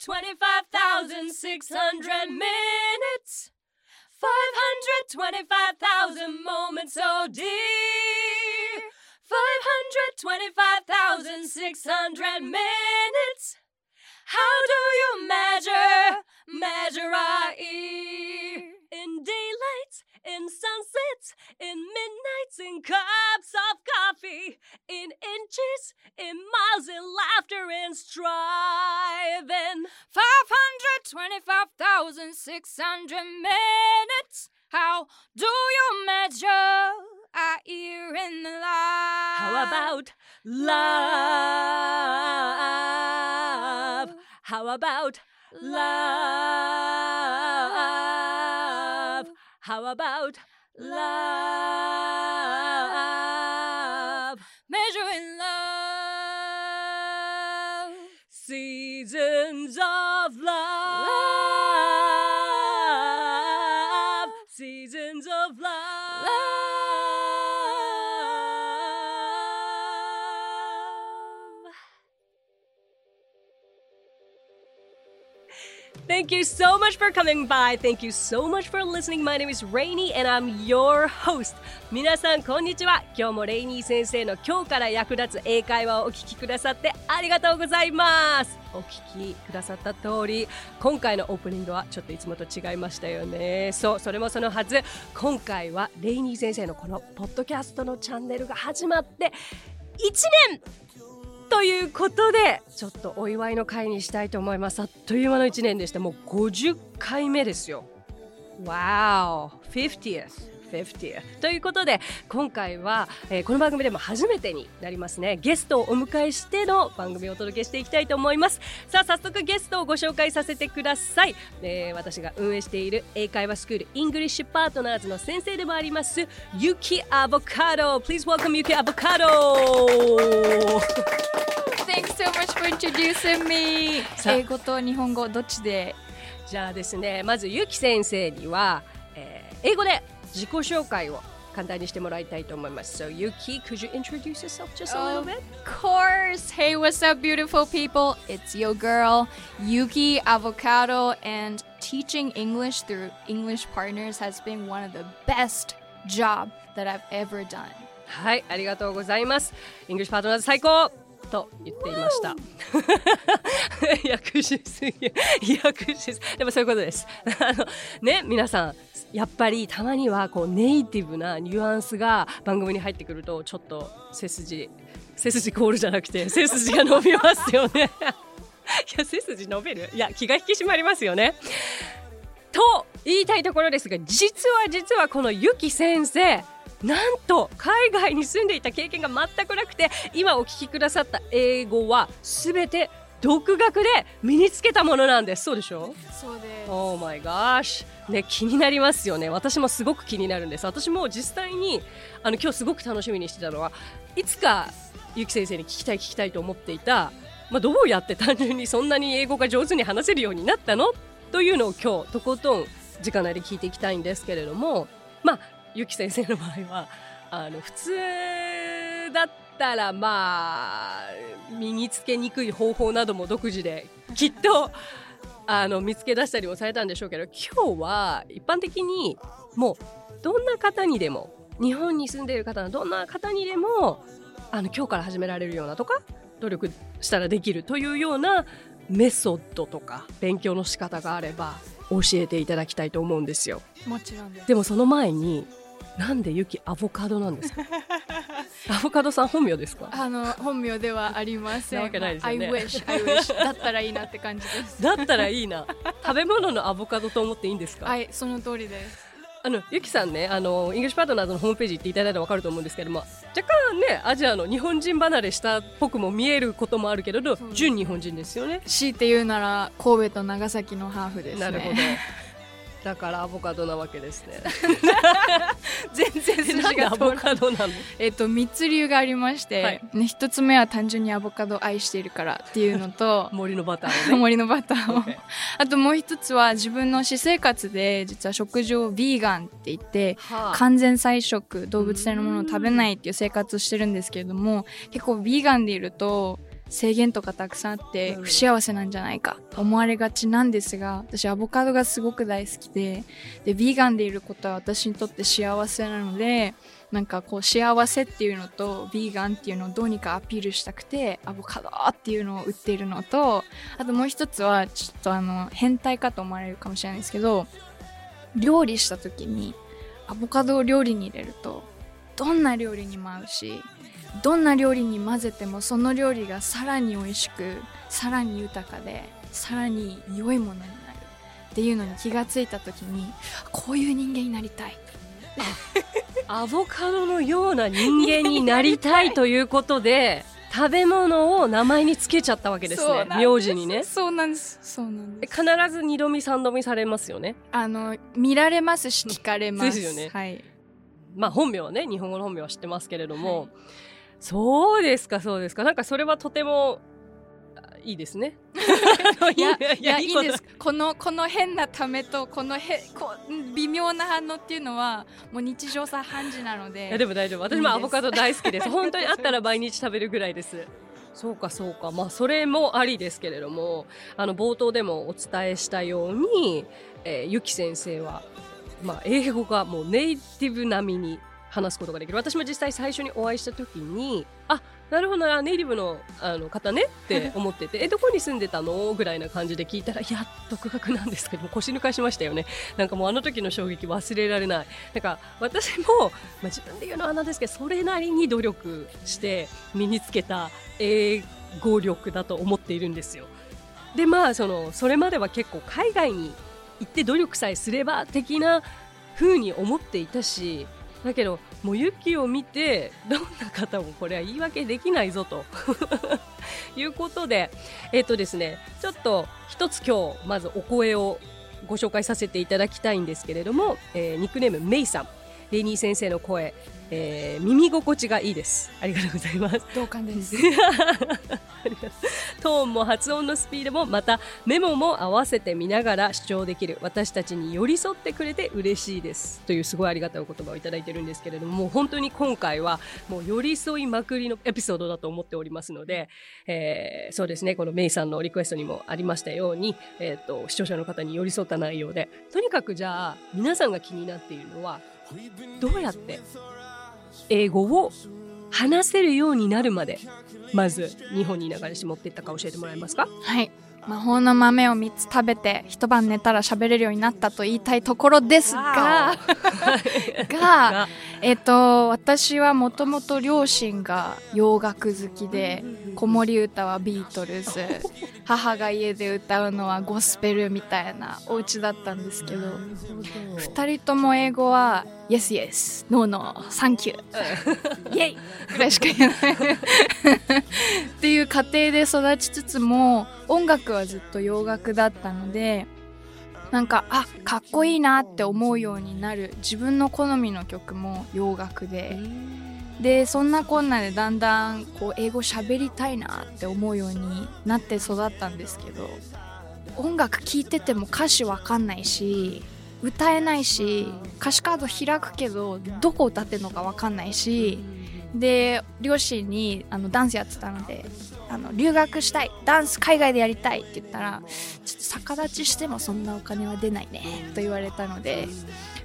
525,600 minutes. 525,000 moments, oh dear. 525,600 minutes. How do you measure, measure our ear? In sunsets, in midnights, in cups of coffee, in inches, in miles, in laughter, in striving. 525,600 minutes. How do you measure our ear in the light? How about love? How about love? How about love? Measuring love. Seasons of love. Thank you so much for coming by. Thank you so much for listening. My name is Rainy and I'm your host. 皆さん、こんにちは。今日もレイニー先生の今日から役立つ英会話をお聞きくださってありがとうございます。お聞きくださった通り、今回のオープニングはちょっといつもと違いましたよね。そう、それもそのはず。今回はレイニー先生のこのポッドキャストのチャンネルが始まって1年ということでちょっとお祝いの会にしたいと思います。あっという間の1年でした。もう50回目ですよ。Wow. 50th 50th ということで今回は、えーこの番組でも初めてになりますね。ゲストをお迎えしての番組をお届けしていきたいと思います。さあ早速ゲストをご紹介させてください、えー私が運営している英会話スクールイングリッシュパートナーズの先生でもありますユキアボカド。Please welcome ユキアボカド。Thanks so much for introducing me. 英語と日本語どっちで？じゃあですねまずゆき先生には、えー英語で自己紹介を簡単にしてもらいたいと思います。So Yuki, could you introduce yourself just a little bit? Of course! Hey, what's up, beautiful people? It's your girl, Yuki Avocado, and teaching English through English partners has been one of the best job that I've ever done. はい、ありがとうございます。イングリッシュパートナーズ最高と言っていました。訳しすぎ、訳しすでもそういうことです。あのね、皆さん、 やっぱりたまにはこうネイティブなニュアンスが番組に入ってくると、ちょっと背筋、背筋コールじゃなくて、背筋が伸びますよね。いや、背筋伸びる？いや、気が引き締まりますよね。と言いたいところですが実は実はこのゆき先生なんと海外に住んでいた経験が全くなくて今お聞きくださった英語は全て独学で身につけたものなんです。そうでしょ？そうです。Oh my gosh ね気になりますよね。私もすごく気になるんです。私も実際にあの今日すごく楽しみにしてたのはいつかゆき先生に聞きたい聞きたいと思っていた、まあ、どうやって単純にそんなに英語が上手に話せるようになったの？というのを今日とことん直なり聞いていきたいんですけれどもまあゆき先生の場合はあの普通だったらまあ身につけにくい方法なども独自できっとあの見つけ出したりもされたんでしょうけど今日は一般的にもうどんな方にでも日本に住んでいる方のどんな方にでもあの今日から始められるようなとか努力したらできるというようなメソッドとか勉強の仕方があれば教えていただきたいと思うんですよもちろんです。でもその前になんでユキアボカドなんですか？アボカドさん本名ですか？あの本名ではありません。なわけないですよね I wish, I wish だったらいいなって感じです。だったらいいな食べ物のアボカドと思っていいんですか？はい、その通りです。あのゆきさんねあのイングリッシュパートナーズのホームページ行っていただいたら分かると思うんですけども若干ねアジアの日本人離れしたっぽくも見えることもあるけれど純日本人ですよね強いて言うなら神戸と長崎のハーフですね。なるほどだからアボカドなわけですね。全然筋が通らない。えっと3つ理由がありまして、はい。ね、1つ目は単純にアボカドを愛しているからっていうのと 森のバターをね。森のバターを。あともう一つは自分の私生活で実は食事をビーガンって言ってはあ。完全菜食動物性のものを食べないっていう生活をしてるんですけれども結構ビーガンでいると制限とかたくさんあってうん。不幸せなんじゃないかと思われがちなんですが私アボカドがすごく大好きででビーガンでいることは私にとって幸せなのでなんかこう幸せっていうのとビーガンっていうのをどうにかアピールしたくてアボカドっていうのを売っているのとあともう一つはちょっとあの変態かと思われるかもしれないですけど料理した時にアボカドを料理に入れるとどんな料理にも合うしどんな料理に混ぜてもその料理がさらに美味しくさらに豊かでさらに良いものになる。っていうのに気がついた時にこういう人間になりたい。アボカドのような人間になりたいということで食べ物を名前につけちゃったわけですね。名字にね。そうなんです。そうなんです。必ず二度見三度見されますよね。あの見られますし聞かれます。ですよね。はい。まあ本名はね日本語の本名は知ってますけれども、はいそうですかそうですか。なんかそれはとてもあいいですね。いやいやいいです。このこの変なためとこのへこ微妙な反応っていうのはもう日常茶飯事なので。いやでも大丈夫。私もアボカド大好きです。本当にあったら毎日食べるぐらいです。そうかそうか。まあそれもありですけれどもあの冒頭でもお伝えしたように、えーゆき先生は、まあ、英語がもうネイティブ並みに話すことができる。私も実際最初にお会いした時にあなるほどなネイティブのあの方ねって 思っててえどこに住んでたの？ぐらいな感じで聞いたらいや独学なんですけども腰抜かしましたよね。なんかもうあの時の衝撃忘れられない。なんか私も、まあ、自分で言うのはなんですけどそれなりに努力して身につけた英語力だと思っているんですよ。でまあそのそれまでは結構海外に行って努力さえすれば的な風に思っていたしだけどもうユキを見てどんな方もこれは言い訳できないぞと。いうことでえっ、とですねちょっと一つ今日まずお声をご紹介させていただきたいんですけれども、えーニックネームメイさん。レイニー先生の声、えー耳心地がいいです。ありがとうございます。同感です トーンも発音のスピードもまたメモも合わせて見ながら主張できる。私たちに寄り添ってくれて嬉しいです。というすごいありがたいお言葉をいただいてるんですけれどももう本当に今回はもう寄り添いまくりのエピソードだと思っておりますので、えーそうですね。このメイさんのリクエストにもありましたように、えー、と視聴者の方に寄り添った内容でとにかくじゃあ皆さんが気になっているのはどうやって英語を話せるようになるまでまず日本に流れし持っていったか教えてもらえますか？はい。魔法の豆を3つ食べて一晩寝たら喋れるようになったと言いたいところですが がえっと私はもともと両親が洋楽好きで子守歌はビートルズ。母が家で歌うのはゴスペルみたいなお家だったんですけど2人とも英語は Yes Yes No No Thank You. イエイぐらいしか言えない。っていう家庭で育ちつつも音楽はずっと洋楽だったのでなんかあかっこいいなって思うようになる。自分の好みの曲も洋楽で。でそんなこんなでだんだんこう英語喋りたいなって思うようになって育ったんですけど音楽聴いてても歌詞わかんないし歌えないし歌詞カード開くけどどこ歌ってるのかわかんないしで両親にあのダンスやってたのであの留学したいダンス海外でやりたいって言ったらちょっと逆立ちしてもそんなお金は出ないねと言われたので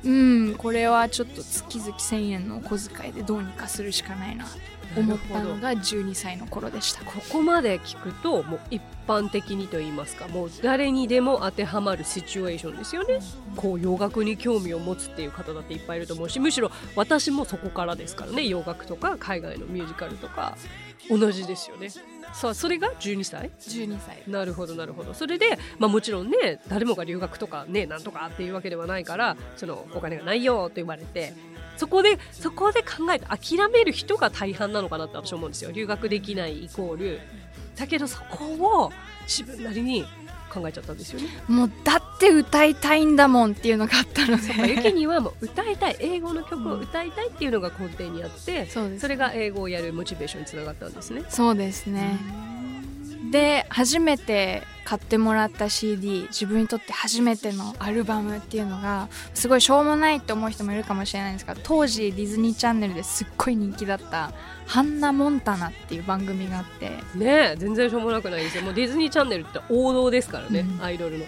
うんこれはちょっと月々1000円のお小遣いでどうにかするしかないなと思ったのが12歳の頃でした。ここまで聞くともう一般的にと言いますかもう誰にでも当てはまるシチュエーションですよね。こう洋楽に興味を持つっていう方だっていっぱいいると思うしむしろ私もそこからですからね洋楽とか海外のミュージカルとか同じですよねさあそれが12歳？12歳。なるほどなるほど。それで、まあ、もちろんね誰もが留学とかねなんとかっていうわけではないからそのお金がないよと言われてそこでそこで考えて諦める人が大半なのかなって私は思うんですよ。留学できないイコール。だけどそこを自分なりに考えちゃったんですよね。もうだって歌いたいんだもんっていうのがあったのまあゆきでにはもう歌いたい英語の曲を歌いたいっていうのが根底にあって、そうですそれが英語をやるモチベーションにつながったんですね。そうですねで初めて買ってもらった CD 自分にとって初めてのアルバムっていうのがすごいしょうもないって思う人もいるかもしれないんですが当時ディズニーチャンネルですっごい人気だった「ハンナ・モンタナ」っていう番組があってね全然しょうもなくないですよ。もうディズニーチャンネルって王道ですからね、うん。アイドルの。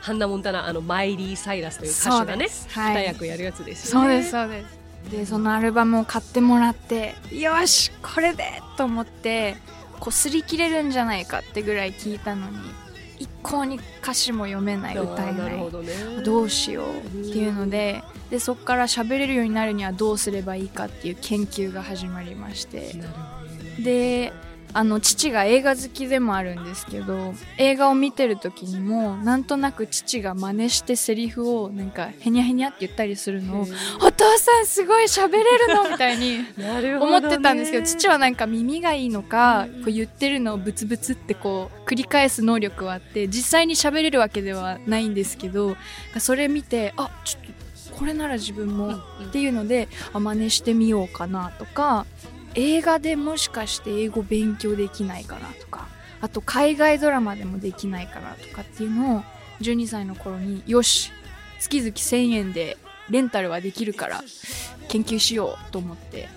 ハンナ・モンタナあのマイリー・サイラスという歌手がねはい。二役やるやつですよね。そうですそうです。でそのアルバムを買ってもらってよしこれでと思ってこう擦り切れるんじゃないかってぐらい聞いたのに一向に歌詞も読めない歌えなないどね。どうしようっていうのででそこから喋れるようになるにはどうすればいいかっていう研究が始まりまして。であの父が映画好きでもあるんですけど映画を見てる時にもなんとなく父が真似してセリフをなんかヘニャヘニャって言ったりするのを「お父さんすごい喋れるの?」みたいに 思ってたんですけど父はなんか耳がいいのかこう言ってるのをブツブツってこう繰り返す能力はあって実際に喋れるわけではないんですけどそれ見てあちょっとこれなら自分もっていうのであ真似してみようかなとか映画でもしかして英語勉強できないかなとかあと海外ドラマでもできないかなとかっていうのを12歳の頃によし月々1000円でレンタルはできるから研究しようと思って。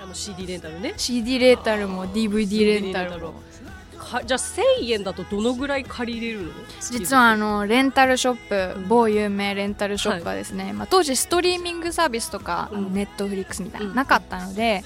あの CD レンタルね。CD レンタルも DVD レンタルも。かじゃあ1000円だとどのぐらい借りれるの？実はあのレンタルショップ某有名レンタルショップはですね、まあ、当時ストリーミングサービスとか、うん。ネットフリックスみたいなうんなかったので、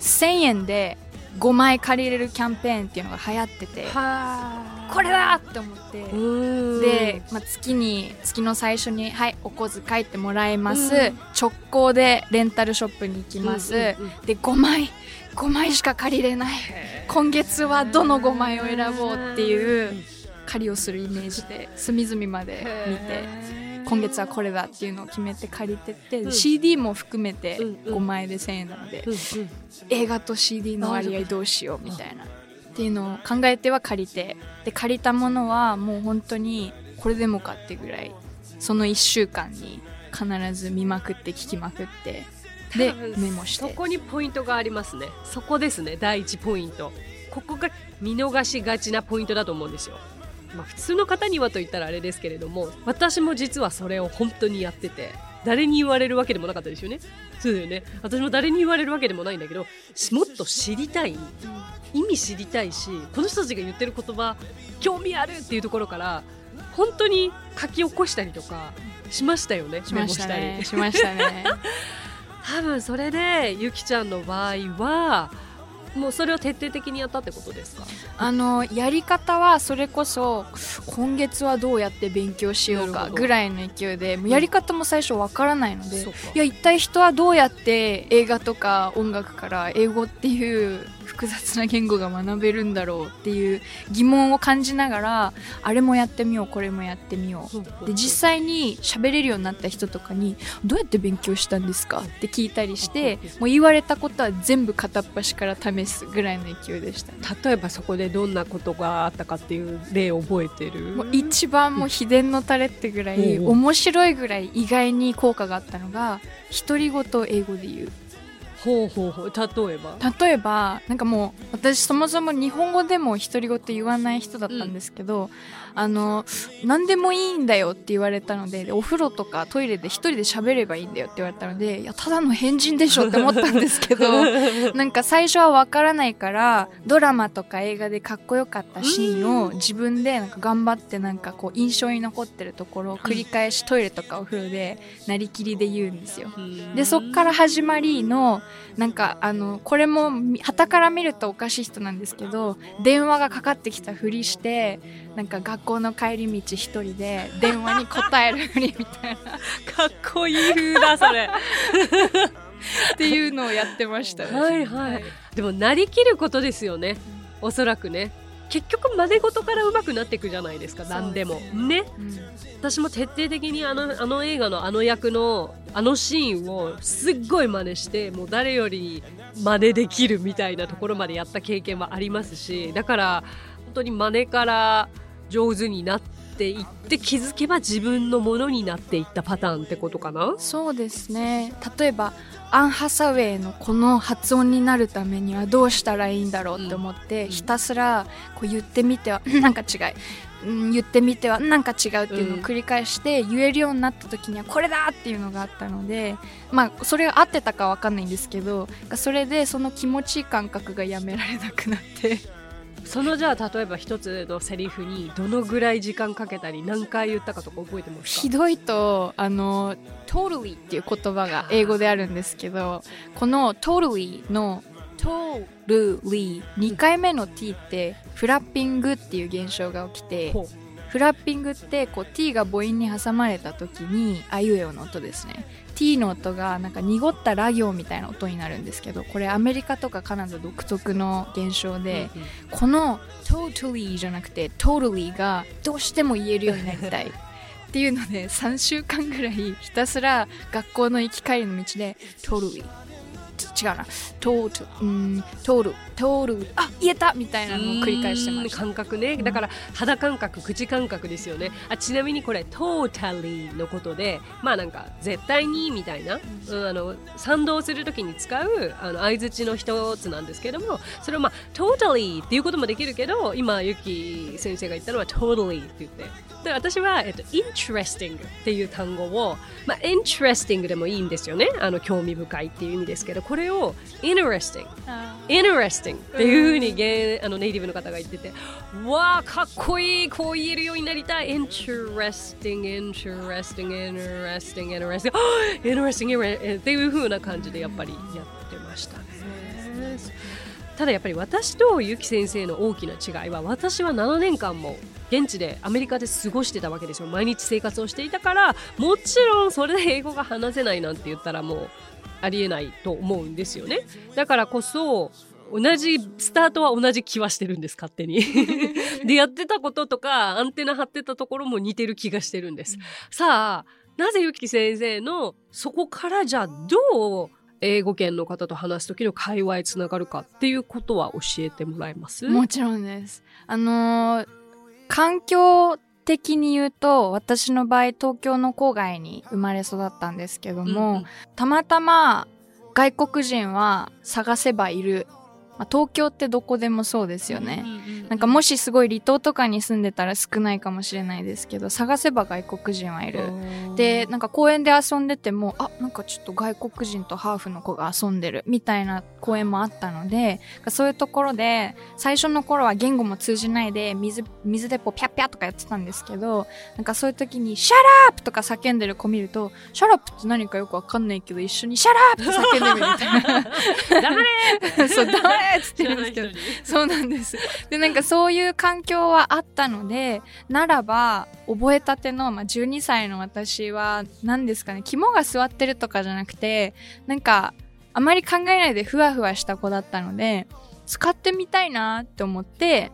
1000円で5枚借りれるキャンペーンっていうのが流行っててはこれだって思って、でで、まあ、月に月の最初に「はいお小遣いってもらえます、うん。直行でレンタルショップに行きます、で5枚5枚しか借りれない。今月はどの5枚を選ぼうっていう借りをするイメージで隅々まで見て今月はこれだっていうのを決めて借りてって、うん。CD も含めてうんうん。5枚で1000円なので、うんうん。映画と CD の割合どうしようみたいなっていうのを考えては借りてで借りたものはもう本当にこれでもかってぐらいその1週間に必ず見まくって聞きまくってでメモして。そこにポイントがありますね。そこですね。第一ポイント。ここが見逃しがちなポイントだと思うんですよまあ普通の方にはと言ったらあれですけれども私も実はそれを本当にやってて誰に言われるわけでもなかったですよね。そうだよね。私も誰に言われるわけでもないんだけどしもっと知りたい意味知りたいしこの人たちが言ってる言葉興味あるっていうところから本当に書き起こしたりとかしましたよね。しましたね。しましたね。多分それでゆきちゃんの場合はもうそれを徹底的にやったってことですか？あのやり方はそれこそ今月はどうやって勉強しようかぐらいの勢いでやり方も最初わからないので、そうか。いや一体人はどうやって映画とか音楽から英語っていう複雑な言語が学べるんだろうっていう疑問を感じながらあれもやってみようこれもやってみよう。で実際に喋れるようになった人とかにどうやって勉強したんですか？って聞いたりしてもう言われたことは全部片っ端から試すぐらいの勢いでした。ね例えばそこでどんなことがあったかっていう例を覚えてる？もう一番もう秘伝のタレってぐらい面白いぐらい意外に効果があったのが独り言を英語で言うほうほうほう。例えば？例えばなんかもう私そもそも日本語でも独り言言わない人だったんですけど、あの何でもいいんだよって言われたのででお風呂とかトイレで一人で喋ればいいんだよって言われたのでいやただの変人でしょって思ったんですけど なんか最初はわからないからドラマとか映画でかっこよかったシーンを自分でなんか頑張ってなんかこう印象に残ってるところを繰り返しトイレとかお風呂でなりきりで言うんですよ。でそっから始まりのなんかあのこれも旗から見るとおかしい人なんですけど電話がかかってきたふりしてなんか学校の帰り道一人で電話に答えるふりみたいな。かっこいい風だそれ。っていうのをやってましたね。はいはい。でもなりきることですよね。おそらくね。結局真似事から上手くなっていくじゃないですか何でも。ね。うん。私も徹底的にあのあの映画のあの役のあのシーンをすっごい真似してもう誰より真似できるみたいなところまでやった経験はありますしだから本当に真似から上手になっていって気づけば自分のものになっていったパターンってことかな？そうですね。例えばアン・ハサウェイのこの発音になるためにはどうしたらいいんだろうって思って、うん、ひたすらこう言ってみては なんか違いうん、言ってみてはなんか違うっていうのを繰り返して言えるようになった時にはこれだっていうのがあったのでまあそれが合ってたか分かんないんですけどそれでその気持ちいい感覚がやめられなくなってそのじゃあ例えば一つのセリフにどのぐらい時間かけたり何回言ったかとか覚えてますか？ひどいとあの totally っていう言葉が英語であるんですけどこの totally のトルリー2回目の t ってフラッピングっていう現象が起きてフラッピングってこう t が母音に挟まれた時にあいうえおの音ですね。t の音がなんか濁ったラ行みたいな音になるんですけどこれアメリカとかカナダ独特の現象で、うんうん、この totally じゃなくて totally がどうしても言えるようになりたい。っていうので3週間ぐらいひたすら学校の行き帰りの道で totally 違うな。通るうん通る通るあ言えたみたいなのを繰り返してます感覚ね。だから肌感覚口感覚ですよね。あちなみにこれ totally のことでまあなんか絶対にみたいな、うん、あの賛同するときに使うあの相づちの一つなんですけどもそれをまあ totally っていうこともできるけど今ゆき先生が言ったのは totally って言って。で私は、えっと、interesting っていう単語を、まあ、interesting でもいいんですよね。あの興味深いっていう意味ですけどこれを interesting interesting っていうふうにゲあのネイティブの方が言っててわあかっこいいこう言えるようになりたい。interesting interesting interesting interesting interesting っていうふうな感じでやっぱりやってましたね。ただやっぱり私とゆき先生の大きな違いは私は7年間も現地でアメリカで過ごしてたわけですよ。毎日生活をしていたからもちろんそれで英語が話せないなんて言ったらもうありえないと思うんですよね。だからこそ同じスタートは同じ気はしてるんです勝手に。でやってたこととかアンテナ張ってたところも似てる気がしてるんです、うん、さあなぜゆき先生のそこからじゃあどう英語圏の方と話す時の会話へつながるかっていうことは教えてもらえます？もちろんです。あのー環境的に言うと、私の場合、東京の郊外に生まれ育ったんですけども、うんうん、たまたま外国人は探せばいる。まあ、東京ってどこでもそうですよね、なんかもしすごい離島とかに住んでたら少ないかもしれないですけど探せば外国人はいる。でなんか公園で遊んでてもあなんかちょっと外国人とハーフの子が遊んでるみたいな公園もあったのでそういうところで最初の頃は言語も通じないで水水鉄砲ピャッピャとかやってたんですけどなんかそういう時に「Shut up!」とか叫んでる子見ると「Shut up って何かよくわかんないけど一緒に「Shut up!」って叫んでみるみたいな。黙れ そう黙れっつってるんですけど。そうなんです。でなんかそういう環境はあったのでならば覚えたての、まあ、12歳の私は何ですかね肝が座ってるとかじゃなくてなんかあまり考えないでふわふわした子だったので使ってみたいなって思って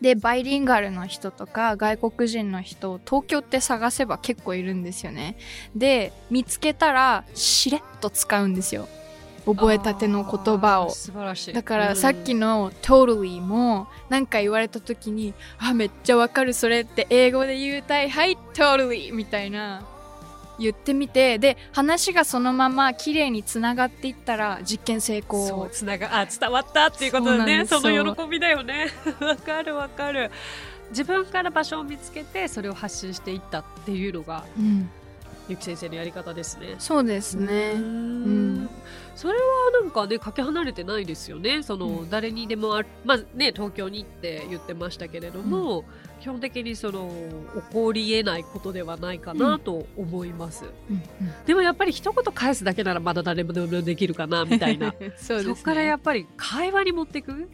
でバイリンガルの人とか外国人の人を東京って探せば結構いるんですよね。で見つけたらしれっと使うんですよ。覚えたての言葉を。素晴らしい。だからさっきの「totally」も何か言われた時に「あめっちゃわかるそれって英語で言うたい。はい totally」みたいな。言ってみて。で話がそのまま綺麗につながっていったら実験成功。そうつながあ伝わったっていうことでねその喜びだよね。わかるわかる。自分から場所を見つけてそれを発信していったっていうのが、うん、ゆき先生のやり方ですね。そうですね。うん。それはなんかねかけ離れてないですよね。その、うん、誰にでもあまあね東京にって言ってましたけれども、うん、基本的にその起こりえないことではないかなと思います、うん、でもやっぱり一言返すだけならまだ誰もできるかなみたいな。そ、ね、そこからやっぱり会話に持っていく、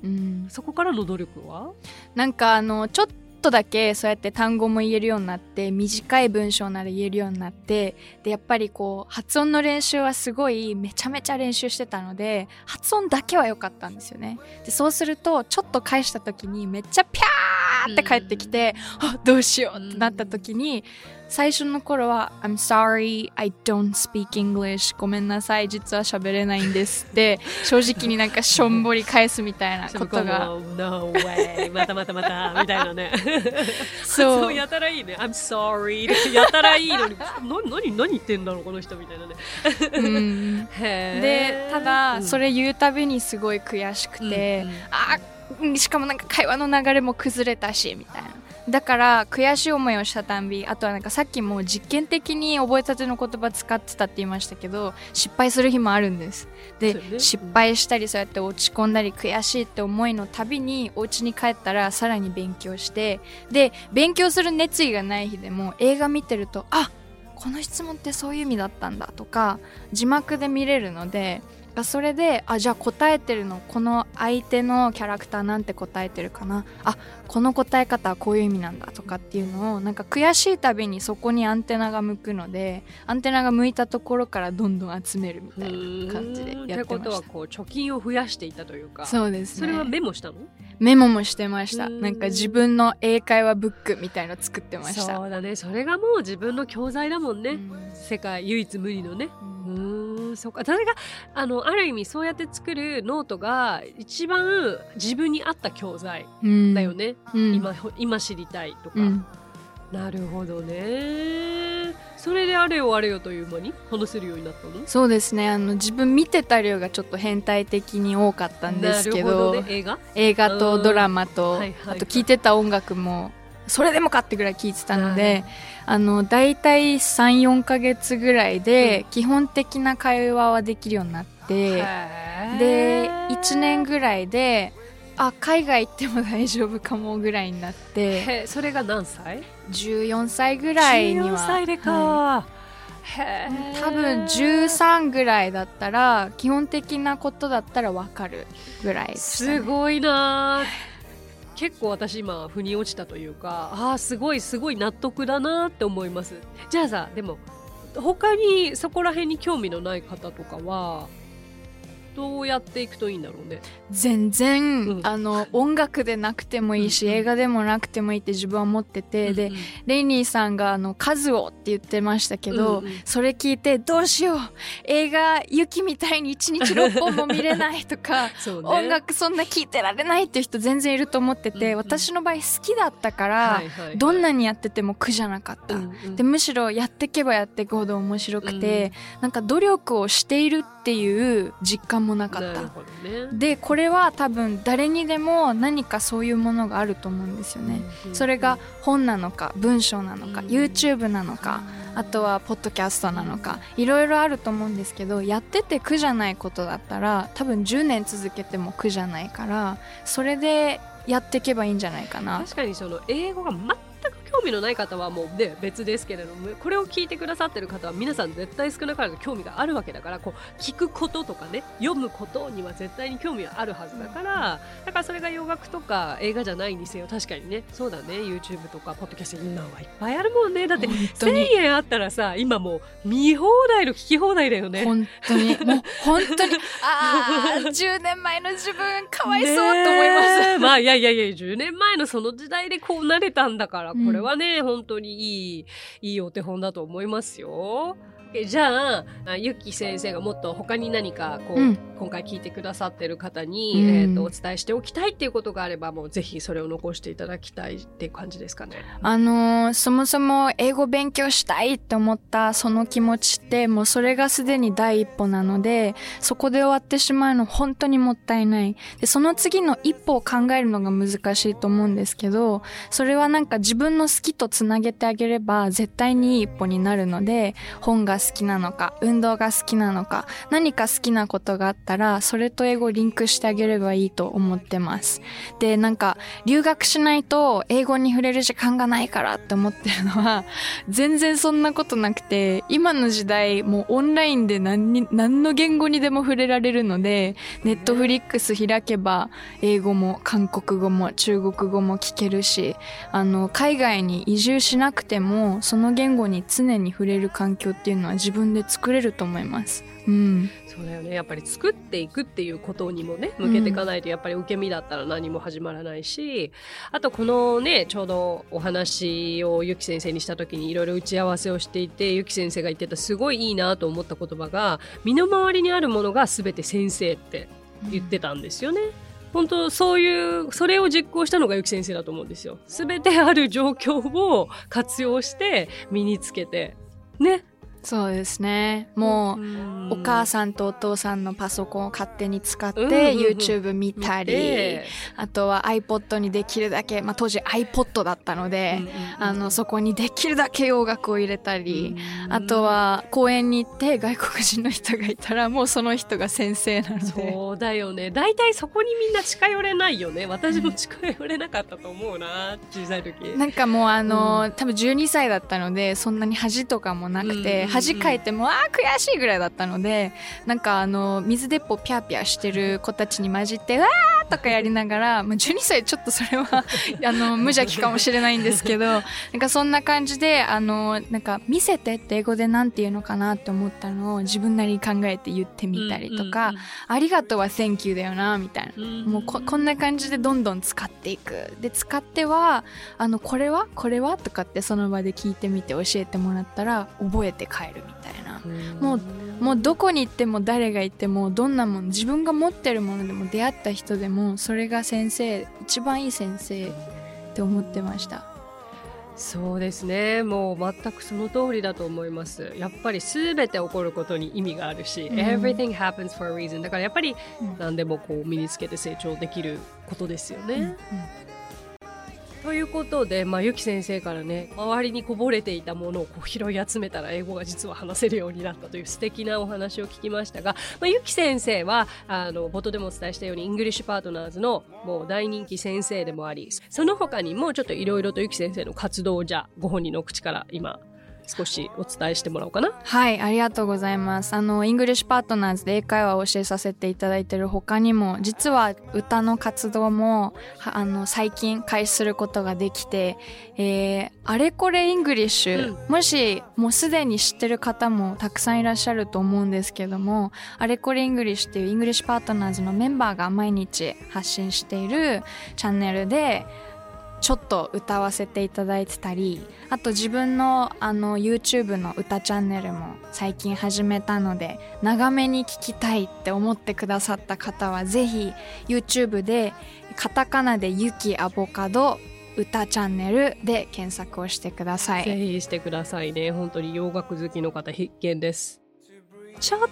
そこからの努力は？なんかあのちょっととだけそうやって単語も言えるようになって短い文章なら言えるようになってでやっぱりこう発音の練習はすごいめちゃめちゃ練習してたので発音だけは良かったんですよね。でそうするとちょっと返した時にめっちゃピャーーって帰ってきて、あどうしようってなった時に、最初の頃は I'm sorry, I don't speak English. ごめんなさい、実は喋れないんです。って 正直になんかしょんぼり返すみたいなことが。No way またまたまた みたいなね。そうやたらいいね。I'm sorry やたらいいのにな何何言ってんだろうこの人みたいなね。うん。でただ、それ言うたびにすごい悔しくて、あしかもなんか会話の流れも崩れたしみたいなだから悔しい思いをしたたんびあとはなんかさっきも実験的に覚えたての言葉使ってたって言いましたけど失敗する日もあるんです。で、失敗したりそうやって落ち込んだり悔しいって思いのたびにお家に帰ったらさらに勉強してで勉強する熱意がない日でも映画見てるとあこの質問ってそういう意味だったんだとか字幕で見れるのでそれであじゃあ答えてるのこの相手のキャラクターなんて答えてるかな？あこの答え方はこういう意味なんだとかっていうのをなんか悔しいたびにそこにアンテナが向くのでアンテナが向いたところからどんどん集めるみたいな感じでやってってことはましたこう貯金を増やしていったというかそうですね。それはメモしたの？メモもしてました。うん。なんか自分の英会話ブックみたいの作ってました。そうだね。それがもう自分の教材だもんね、うん。世界唯一無二のね。ううんーんそうか。それがあのある意味そうやって作るノートが一番自分に合った教材うん。だよね、うん。今今知りたいとか、うん。なるほどね。それであれよあれよという間に話せるようになったの？そうですね。あの自分見てた量がちょっと変態的に多かったんですけど。ね。映画？映画とドラマと、はいはいはい。あと聴いてた音楽もそれでもかってぐらい聴いてたので、あの大体34ヶ月ぐらいで基本的な会話はできるようになって、で1年ぐらいであ海外行っても大丈夫かもぐらいになってへそれが何歳？14歳ぐらいには14歳でか、はへい多分13ぐらいだったら基本的なことだったら分かるぐらいね。すごいな結構私今腑に落ちたというかああすごいすごい納得だなって思います。じゃあさでも他にそこら辺に興味のない方とかはどうやっていくといいんだろうね。全然、うん。あの音楽でなくてもいいし、うんうん。映画でもなくてもいいって自分は思ってて、でうんうん。レイニーさんがあの数をって言ってましたけど、うんうん。それ聞いてどうしよう映画雪みたいに1日6本も見れないとか ね。音楽そんな聴いてられないっていう人全然いると思ってて、うんうん。私の場合好きだったから、はいはいはい。どんなにやってても苦じゃなかった。うんうん。でむしろやっていけばやっていくほど面白くて、なんか努力をしているっていう実感もなかった。ね。でこれは多分誰にでも何かそういうものがあると思うんですよね、うんそれが本なのか文章なのか、うん。YouTube なのかあとはポッドキャストなのかいろいろあると思うんですけどやってて苦じゃないことだったら多分10年続けても苦じゃないからそれでやっていけばいいんじゃないかな。確かにその英語が全く興味のない方はもうね別ですけれどもこれを聞いてくださってる方は皆さん絶対少なからず興味があるわけだからこう聞くこととかね読むことには絶対に興味はあるはずだからだからそれが洋楽とか映画じゃないにせよ確かにねそうだね YouTube とかポッドキャスト今はいっぱいあるもんね。だって本当に。1000円あったらさ今もう見放題の聞き放題だよね。本当に。もう本当に。ああ10年前の自分かわいそうと思います、まあいやいやいや10年前のその時代でこうなれたんだから、うんこれはね本当にいいいいお手本だと思いますよ。えじゃああゆき先生がもっと他に何かこう、うん。今回聞いてくださってる方に、うん。えー、とお伝えしておきたいっていうことがあればもうぜひそれを残していただきたいっていう感じですかね。あのーそもそも英語勉強したいって思ったその気持ちってもうそれがすでに第一歩なのでそこで終わってしまうの本当にもったいない。でその次の一歩を考えるのが難しいと思うんですけどそれはなんか自分の好きとつなげてあげれば絶対にいい一歩になるので本が好好きなのか運動が好きなのか何か好きなことがあったらそれと英語リンクしてあげればいいと思ってます。でなんか留学しないと英語に触れる時間がないからって思ってるのは全然そんなことなくて今の時代もうオンラインで何に何の言語にでも触れられるのでネットフリックス開けば英語も韓国語も中国語も聞けるしあの海外に移住しなくてもその言語に常に触れる環境っていうののは自分で作れると思います。うん。そうだよねやっぱり作っていくっていうことにもね向けていかないとやっぱり受け身だったら何も始まらないし、あとこのねちょうどお話をゆき先生にした時にいろいろ打ち合わせをしていてゆき先生が言ってたすごいいいなと思った言葉が身の回りにあるものが全て先生って言ってたんですよね。本当そういうそれを実行したのがゆき先生だと思うんですよ。すべてある状況を活用して身につけてね。そうですね。もう、うんお母さんとお父さんのパソコンを勝手に使って、うんうんうん YouTube 見たり、であとは iPod にできるだけ、まあ当時 iPod だったので、あの、そこにできるだけ洋楽を入れたり、あとは公園に行って外国人の人がいたらもうその人が先生なので。そうだよね。大体そこにみんな近寄れないよね。私も近寄れなかったと思うな小さい時。なんかもうあの、多分12歳だったのでそんなに恥とかもなくて、うんうんうん恥かいてもあ悔しいぐらいだったのでなんかあの水鉄砲ピャーピャーしてる子たちに混じって「わあ!」とかやりながら、まあ、12歳ちょっとそれは あの無邪気かもしれないんですけど なんかそんな感じであのなんか「見せて」って英語でなんて言うのかなって思ったのを自分なりに考えて言ってみたりとか「ありがとうは Thank you だよな」みたいな。うんうんうん。もうここんな感じでどんどん使っていく。で使ってはあのこれは？これは？とかってその場で聞いてみて教えてもらったら覚えて帰るみたいな。もうもうどこに行っても誰がいてもどんなもの自分が持ってるものでも出会った人でもそれが先生一番いい先生って思ってました。そうですね。もう全くその通りだと思います。やっぱり全て起こることに意味があるし、うん。everything happens for a reason だからやっぱりうん。何でもこう身につけて成長できることですよね、ということで、まあ、ゆき先生からね周りにこぼれていたものをこう拾い集めたら英語が実は話せるようになったという素敵なお話を聞きましたが、まあ、ゆき先生はあの冒頭でもお伝えしたようにイングリッシュパートナーズのもう大人気先生でもありその他にもちょっといろいろとゆき先生の活動じゃご本人の口から今少しお伝えしてもらおうかな。はい、ありがとうございます。あの、イングリッシュパートナーズで英会話を教えさせていただいている他にも、実は歌の活動も、はあの、最近開始することができて、えー、あれこれイングリッシュ、もし、もうすでに知ってる方もたくさんいらっしゃると思うんですけども、あれこれイングリッシュっていうイングリッシュパートナーズのメンバーが毎日発信しているチャンネルで、ちょっと歌わせていただいてたりあと自分のあの YouTube の歌チャンネルも最近始めたので長めに聞きたいって思ってくださった方はぜひ YouTube でカタカナで「ゆきアボカド歌チャンネル」で検索をしてくださぜい。ひしてくださいね。本当に洋楽好きの方必見です。ちょっ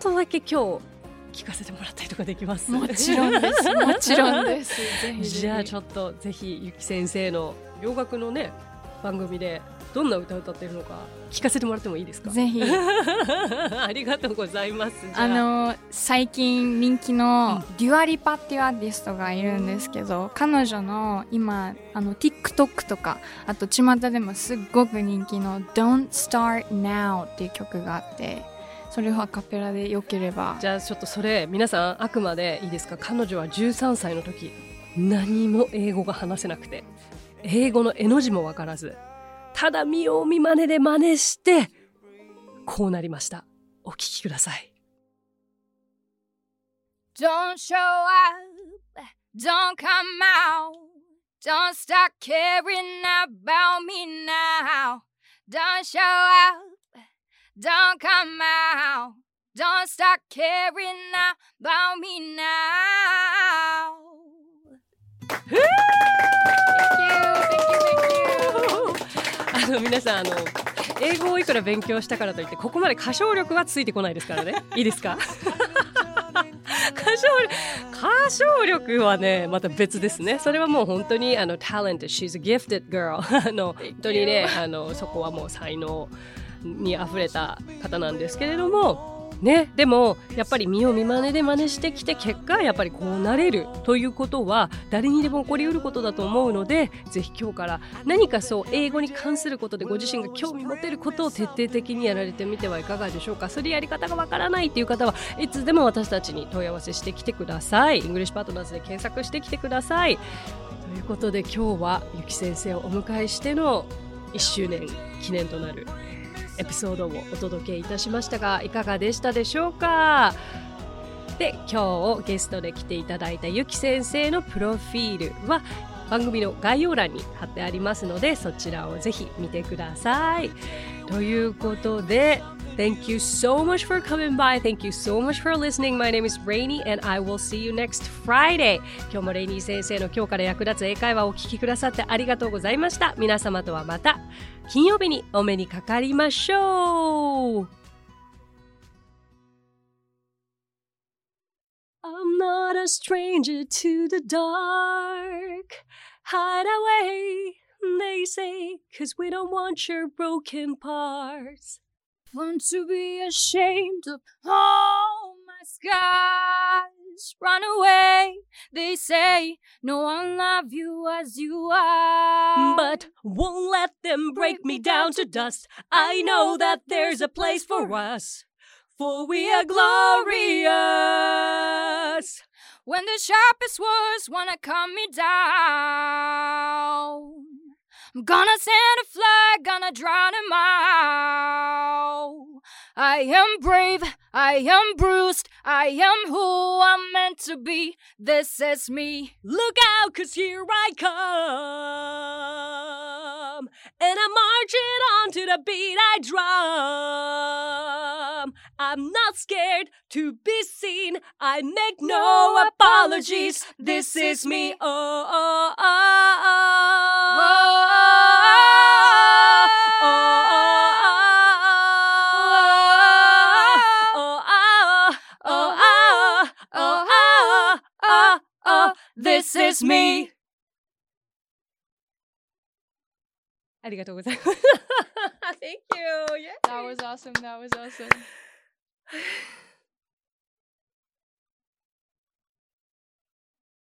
とだけ今日聞かせてもらったりとかできます。もちろんです。もちろんです。じゃあちょっとぜひゆき先生の洋楽のね番組でどんな歌を歌ってるのか聞かせてもらってもいいですか？ぜひ。ありがとうございます。あ。の最近人気のデュアリパっていうアーティストがいるんですけど彼女の今あの TikTok とかあと巷でもすっごく人気の「Don't Start Now」っていう曲があってそれをアカペラでよければ。じゃあちょっとそれ皆さんあくまでいいですか？彼女は13歳の時何も英語が話せなくて英語の絵の字もわからずただ見よう見まねで真似してこうなりました。お聞きください。Don't show up, don't come out, don't start caring about me now. Don't show up, don't come out, don't start caring about me now. Thank you, thank you, thank you. あの皆さんあの英語をいくら勉強したからといってここまで歌唱力はついてこないですからね。いいですか？歌唱力歌唱力はねまた別ですね。それはもう本当にあの talented. She's a gifted girl. あの本当にねあのそこはもう才能にあふれた方なんですけれどもね、でもやっぱり見よう見まねで真似してきて結果やっぱりこうなれるということは誰にでも起こりうることだと思うのでぜひ今日から何かそう英語に関することでご自身が興味持てることを徹底的にやられてみてはいかがでしょうか。それやり方がわからないっていう方はいつでも私たちに問い合わせしてきてください。イングリッシュパートナーズで検索してきてください。ということで今日はゆき先生をお迎えしての1周年記念となるエピソードをお届けいたしましたがいかがでしたでしょうか？で今日ゲストで来ていただいたゆき先生のプロフィールは番組の概要欄に貼ってありますのでそちらをぜひ見てください。ということで Thank you so much for coming by. Thank you so much for listening. My name is Rainy and I will see you next Friday. 今日もレイニー先生の今日から役立つ英会話をお聞きくださってありがとうございました。皆様とはまた金曜日にお目にかかりましょう。I'm not a stranger to the dark. Hide away, they say, cause we don't want your broken parts. Fun to be ashamed of all my scars. Run away, they say, no one love you as you are. But won't let them break me down to dust. I know that there's a place for us. For we are glorious. When the sharpest words wanna cut me down. I'm gonna send a flag, gonna drown them out. I am brave, I am bruised, I am who I'm meant to be. This is me. Look out, cause here I come. And I'm marching on to the beat I drum. I'm not scared to be seen. I make no apologies. This is me. Oh, oh, oh, oh. This is me. ありがとうございます。Thank you. That was awesome. That was awesome.